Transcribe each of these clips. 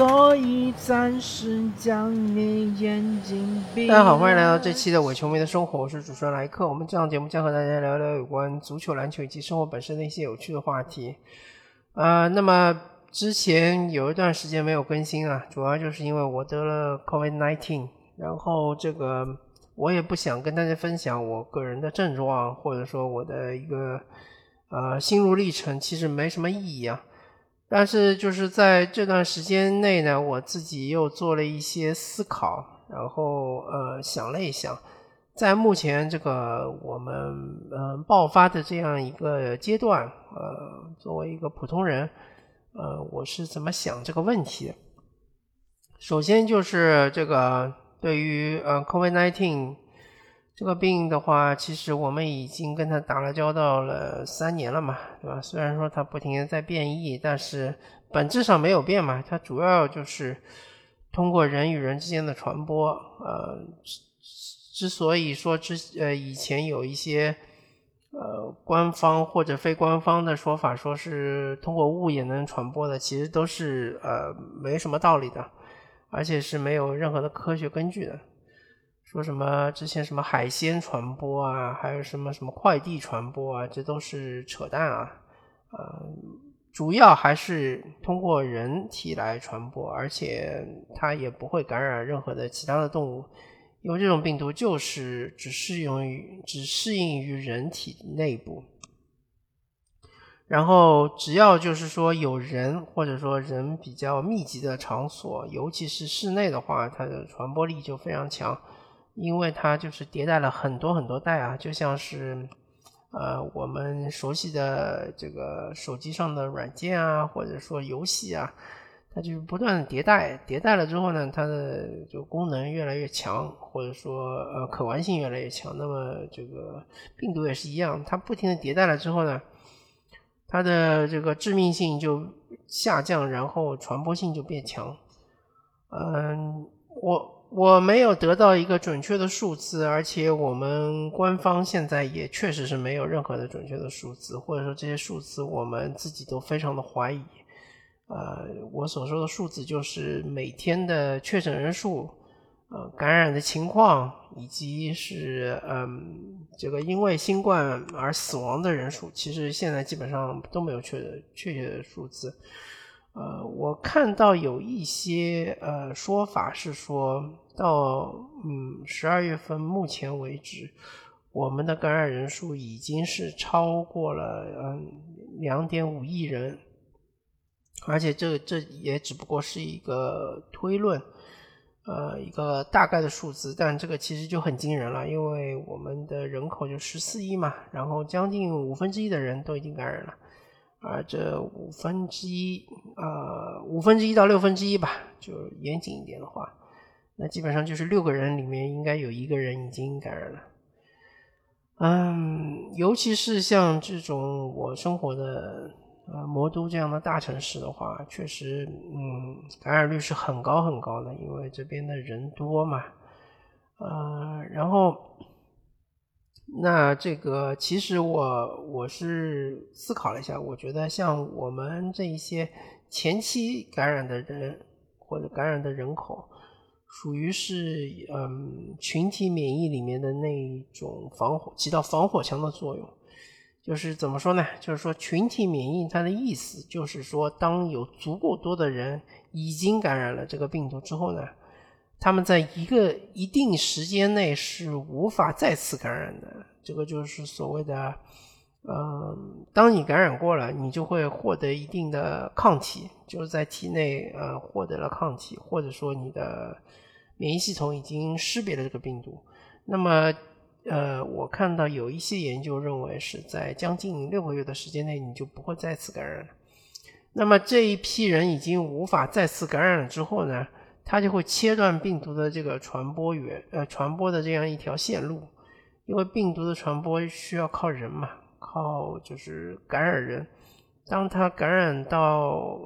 所以暂时将你眼睛闭。大家好，欢迎来到这期的伪球迷的生活，我是主持人莱克。我们这档节目将和大家聊聊有关足球、篮球以及生活本身的一些有趣的话题。啊，那么之前有一段时间没有更新啊，主要就是因为我得了 COVID-19，然后这个我也不想跟大家分享我个人的症状，或者说我的一个呃心路历程，其实没什么意义啊。但是就是在这段时间内呢，我自己又做了一些思考，然后呃想了一想，在目前这个我们嗯爆发的这样一个阶段，呃，作为一个普通人，呃，我是怎么想这个问题？首先就是这个对于呃 COVID-19。这个病的话，其实我们已经跟它打了交道了三年了嘛，对吧？虽然说它不停的在变异，但是本质上没有变嘛。它主要就是通过人与人之间的传播。呃，之所以说之呃以前有一些呃官方或者非官方的说法，说是通过雾也能传播的，其实都是呃没什么道理的，而且是没有任何的科学根据的。说什么之前什么海鲜传播啊，还有什么什么快递传播啊，这都是扯淡啊！呃，主要还是通过人体来传播，而且它也不会感染任何的其他的动物，因为这种病毒就是只适用于只适应于人体内部。然后只要就是说有人或者说人比较密集的场所，尤其是室内的话，它的传播力就非常强。因为它就是迭代了很多很多代啊，就像是，呃，我们熟悉的这个手机上的软件啊，或者说游戏啊，它就是不断的迭代，迭代了之后呢，它的就功能越来越强，或者说呃可玩性越来越强。那么这个病毒也是一样，它不停的迭代了之后呢，它的这个致命性就下降，然后传播性就变强。嗯，我。我没有得到一个准确的数字，而且我们官方现在也确实是没有任何的准确的数字，或者说这些数字我们自己都非常的怀疑。呃，我所说的数字就是每天的确诊人数，呃，感染的情况，以及是嗯，这个因为新冠而死亡的人数，其实现在基本上都没有确确切的数字。呃，我看到有一些呃说法是说到嗯十二月份目前为止，我们的感染人数已经是超过了嗯两点五亿人，而且这这也只不过是一个推论，呃一个大概的数字，但这个其实就很惊人了，因为我们的人口就十四亿嘛，然后将近五分之一的人都已经感染了。而这五分之一，呃，五分之一到六分之一吧，就严谨一点的话，那基本上就是六个人里面应该有一个人已经感染了。嗯，尤其是像这种我生活的呃魔都这样的大城市的话，确实，嗯，感染率是很高很高的，因为这边的人多嘛，呃，然后。那这个其实我我是思考了一下，我觉得像我们这一些前期感染的人或者感染的人口，属于是嗯群体免疫里面的那一种防火起到防火墙的作用。就是怎么说呢？就是说群体免疫它的意思就是说，当有足够多的人已经感染了这个病毒之后呢？他们在一个一定时间内是无法再次感染的，这个就是所谓的，嗯，当你感染过了，你就会获得一定的抗体，就是在体内呃获得了抗体，或者说你的免疫系统已经识别了这个病毒。那么，呃，我看到有一些研究认为是在将近六个月的时间内，你就不会再次感染了。那么这一批人已经无法再次感染了之后呢？它就会切断病毒的这个传播源，呃，传播的这样一条线路，因为病毒的传播需要靠人嘛，靠就是感染人。当它感染到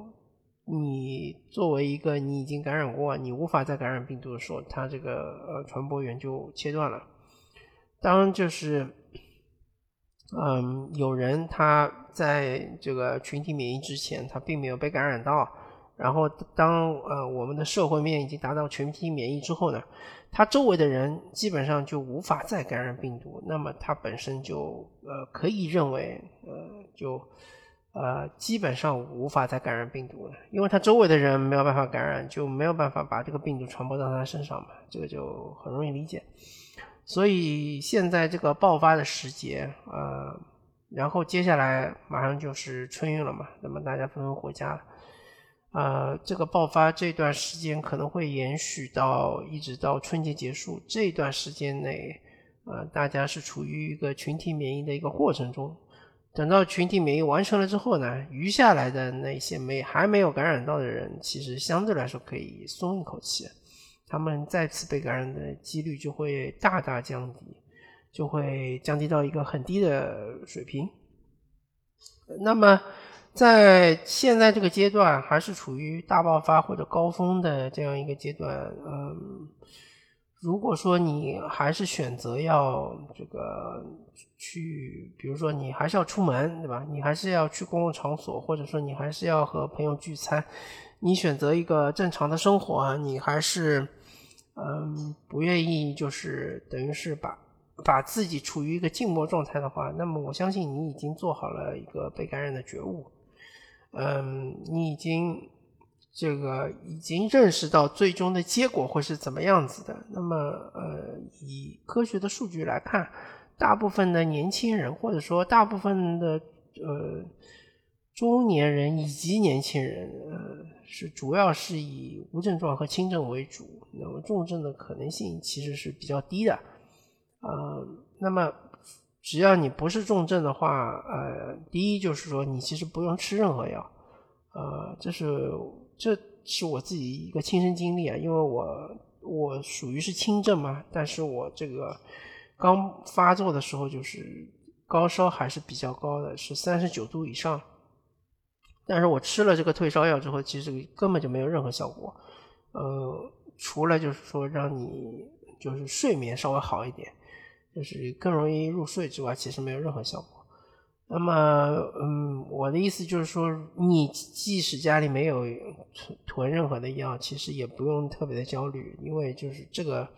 你作为一个你已经感染过，你无法再感染病毒的时候，它这个呃传播源就切断了。当就是嗯有人他在这个群体免疫之前，他并没有被感染到。然后当呃我们的社会面已经达到群体免疫之后呢，他周围的人基本上就无法再感染病毒，那么他本身就呃可以认为呃就呃基本上无法再感染病毒了，因为他周围的人没有办法感染，就没有办法把这个病毒传播到他身上嘛，这个就很容易理解。所以现在这个爆发的时节，呃，然后接下来马上就是春运了嘛，那么大家纷纷回家了，呃，这个爆发这段时间可能会延续到一直到春节结束这段时间内，呃，大家是处于一个群体免疫的一个过程中，等到群体免疫完成了之后呢，余下来的那些没还没有感染到的人，其实相对来说可以松一口气。他们再次被感染的几率就会大大降低，就会降低到一个很低的水平。那么，在现在这个阶段，还是处于大爆发或者高峰的这样一个阶段。嗯，如果说你还是选择要这个去，比如说你还是要出门，对吧？你还是要去公共场所，或者说你还是要和朋友聚餐。你选择一个正常的生活，你还是，嗯，不愿意，就是等于是把把自己处于一个静默状态的话，那么我相信你已经做好了一个被感染的觉悟，嗯，你已经这个已经认识到最终的结果会是怎么样子的。那么，呃，以科学的数据来看，大部分的年轻人，或者说大部分的呃中年人以及年轻人，呃。是主要是以无症状和轻症为主，那么重症的可能性其实是比较低的，呃，那么只要你不是重症的话，呃，第一就是说你其实不用吃任何药，呃，这是这是我自己一个亲身经历啊，因为我我属于是轻症嘛，但是我这个刚发作的时候就是高烧还是比较高的，是三十九度以上。但是我吃了这个退烧药之后，其实根本就没有任何效果，呃，除了就是说让你就是睡眠稍微好一点，就是更容易入睡之外，其实没有任何效果。那么，嗯，我的意思就是说，你即使家里没有囤囤任何的药，其实也不用特别的焦虑，因为就是这个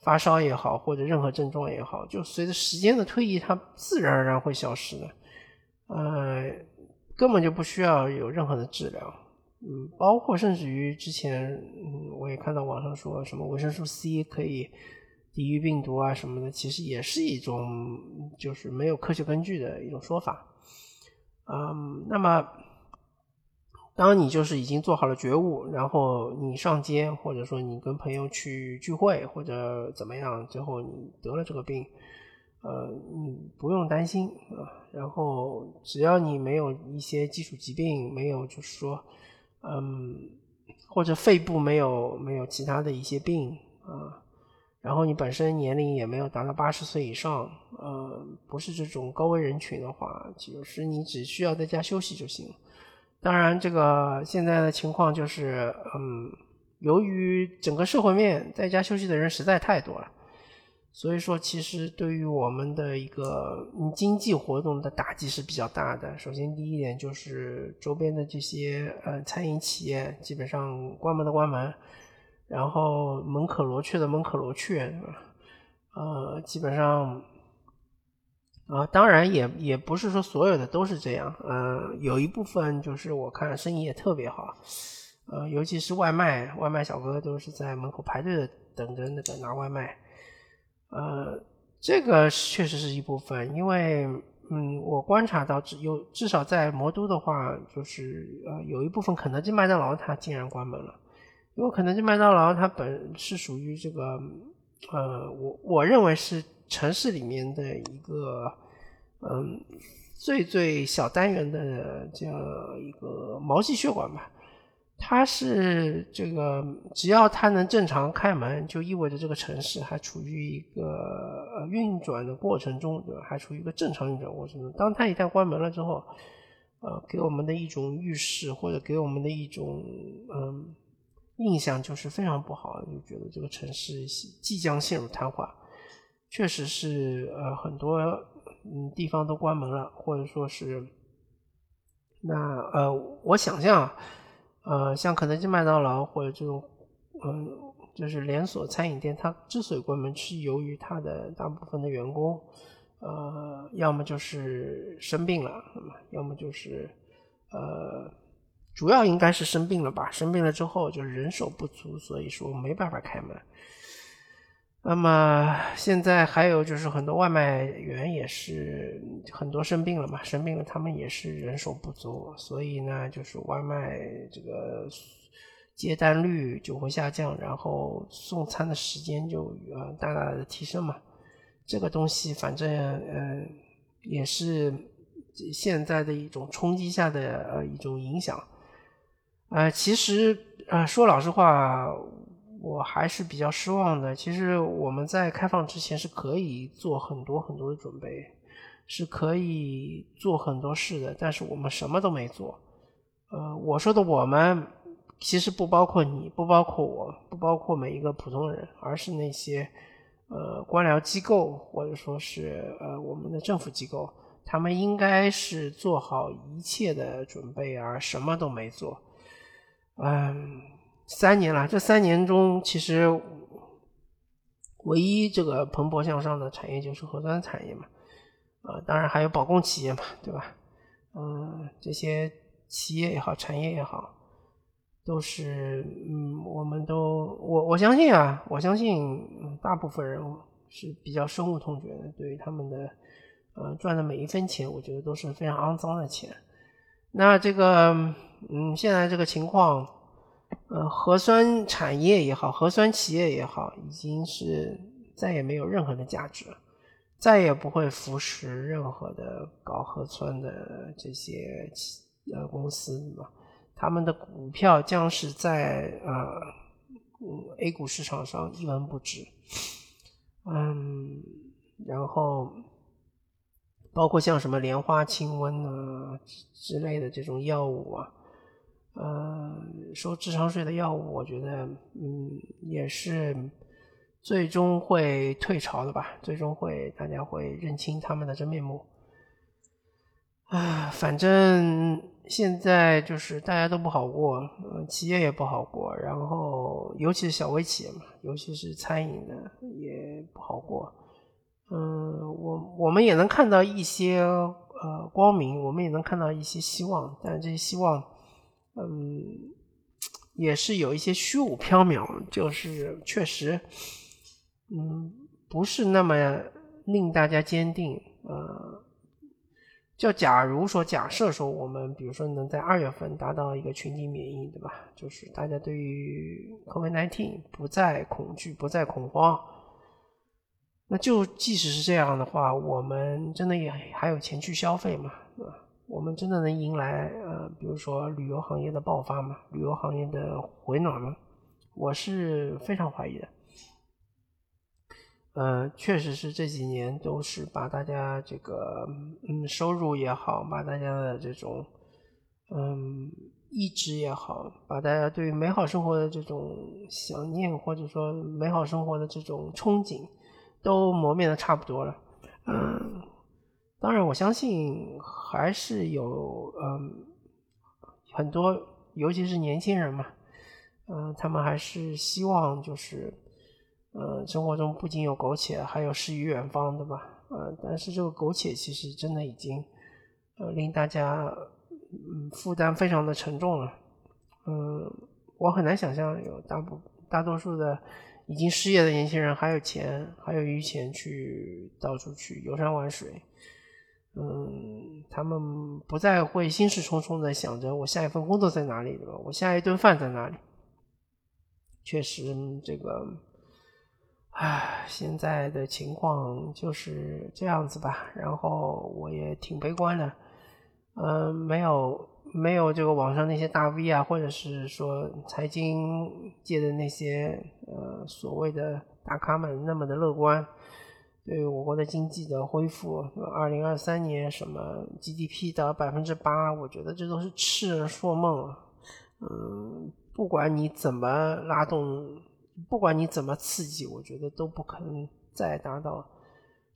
发烧也好，或者任何症状也好，就随着时间的推移，它自然而然会消失的，呃。根本就不需要有任何的治疗，嗯，包括甚至于之前，嗯，我也看到网上说什么维生素 C 可以抵御病毒啊什么的，其实也是一种就是没有科学根据的一种说法，嗯，那么当你就是已经做好了觉悟，然后你上街或者说你跟朋友去聚会或者怎么样，最后你得了这个病。呃，你不用担心啊。然后只要你没有一些基础疾病，没有就是说，嗯，或者肺部没有没有其他的一些病啊，然后你本身年龄也没有达到八十岁以上，呃，不是这种高危人群的话，就是你只需要在家休息就行。当然，这个现在的情况就是，嗯，由于整个社会面在家休息的人实在太多了。所以说，其实对于我们的一个经济活动的打击是比较大的。首先，第一点就是周边的这些呃餐饮企业基本上关门的关门，然后门可罗雀的门可罗雀，呃，基本上啊，当然也也不是说所有的都是这样，呃，有一部分就是我看生意也特别好，呃，尤其是外卖，外卖小哥都是在门口排队的等着那个拿外卖。呃，这个确实是一部分，因为嗯，我观察到只有至少在魔都的话，就是呃，有一部分肯德基、麦当劳它竟然关门了，因为肯德基、麦当劳它本是属于这个呃，我我认为是城市里面的一个嗯最最小单元的这样一个毛细血管吧。它是这个，只要它能正常开门，就意味着这个城市还处于一个运转的过程中，对吧？还处于一个正常运转过程中。当它一旦关门了之后，呃，给我们的一种预示或者给我们的一种嗯印象就是非常不好，就觉得这个城市即将陷入瘫痪。确实是，呃，很多嗯地方都关门了，或者说是，那呃，我想象啊。呃，像肯德基、麦当劳或者这种，嗯，就是连锁餐饮店，它之所以关门，是由于它的大部分的员工，呃，要么就是生病了，要么就是呃，主要应该是生病了吧？生病了之后就是人手不足，所以说没办法开门。那么现在还有就是很多外卖员也是很多生病了嘛，生病了他们也是人手不足，所以呢就是外卖这个接单率就会下降，然后送餐的时间就呃大大的提升嘛。这个东西反正呃也是现在的一种冲击下的呃一种影响。呃，其实啊说老实话。我还是比较失望的。其实我们在开放之前是可以做很多很多的准备，是可以做很多事的，但是我们什么都没做。呃，我说的我们其实不包括你，不包括我，不包括每一个普通人，而是那些呃官僚机构或者说是呃我们的政府机构，他们应该是做好一切的准备，而什么都没做。嗯。三年了，这三年中，其实唯一这个蓬勃向上的产业就是核酸产业嘛，呃，当然还有保供企业嘛，对吧？嗯，这些企业也好，产业也好，都是嗯，我们都我我相信啊，我相信大部分人是比较深恶痛绝的，对于他们的呃赚的每一分钱，我觉得都是非常肮脏的钱。那这个嗯，现在这个情况。呃，核酸产业也好，核酸企业也好，已经是再也没有任何的价值了，再也不会扶持任何的搞核酸的这些企呃公司嘛，他们的股票将是在呃嗯 A 股市场上一文不值，嗯，然后包括像什么莲花清瘟啊之类的这种药物啊。呃，收智商税的药物，我觉得，嗯，也是最终会退潮的吧，最终会大家会认清他们的真面目。啊，反正现在就是大家都不好过，企业也不好过，然后尤其是小微企业嘛，尤其是餐饮的也不好过。嗯，我我们也能看到一些呃光明，我们也能看到一些希望，但这些希望。嗯，也是有一些虚无缥缈，就是确实，嗯，不是那么令大家坚定。呃，就假如说，假设说，我们比如说能在二月份达到一个群体免疫，对吧？就是大家对于 COVID-19 不再恐惧，不再恐慌，那就即使是这样的话，我们真的也还有钱去消费嘛？对吧？我们真的能迎来呃，比如说旅游行业的爆发吗？旅游行业的回暖吗？我是非常怀疑的。呃，确实是这几年都是把大家这个嗯收入也好，把大家的这种嗯意志也好，把大家对美好生活的这种想念或者说美好生活的这种憧憬都磨灭的差不多了。嗯。当然，我相信还是有嗯很多，尤其是年轻人嘛，嗯，他们还是希望就是呃生活中不仅有苟且，还有诗与远方，对吧？呃，但是这个苟且其实真的已经呃令大家嗯负担非常的沉重了。嗯，我很难想象有大部大多数的已经失业的年轻人还有钱，还有余钱去到处去游山玩水。嗯，他们不再会心事重重的想着我下一份工作在哪里，对吧？我下一顿饭在哪里？确实，这个，唉，现在的情况就是这样子吧。然后我也挺悲观的，嗯，没有没有这个网上那些大 V 啊，或者是说财经界的那些呃所谓的大咖们那么的乐观。对我国的经济的恢复，二零二三年什么 GDP 的百分之八，我觉得这都是痴人说梦。嗯，不管你怎么拉动，不管你怎么刺激，我觉得都不可能再达到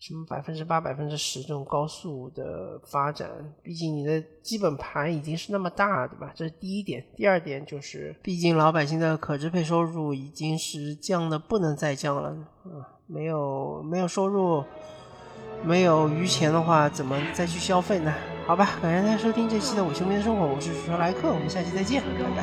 什么百分之八、百分之十这种高速的发展，毕竟你的基本盘已经是那么大，对吧？这是第一点。第二点就是，毕竟老百姓的可支配收入已经是降的不能再降了啊，没有没有收入，没有余钱的话，怎么再去消费呢？好吧，感谢大家收听这期的《伪球迷的生活》，我是主持人莱克，我们下期再见，拜拜。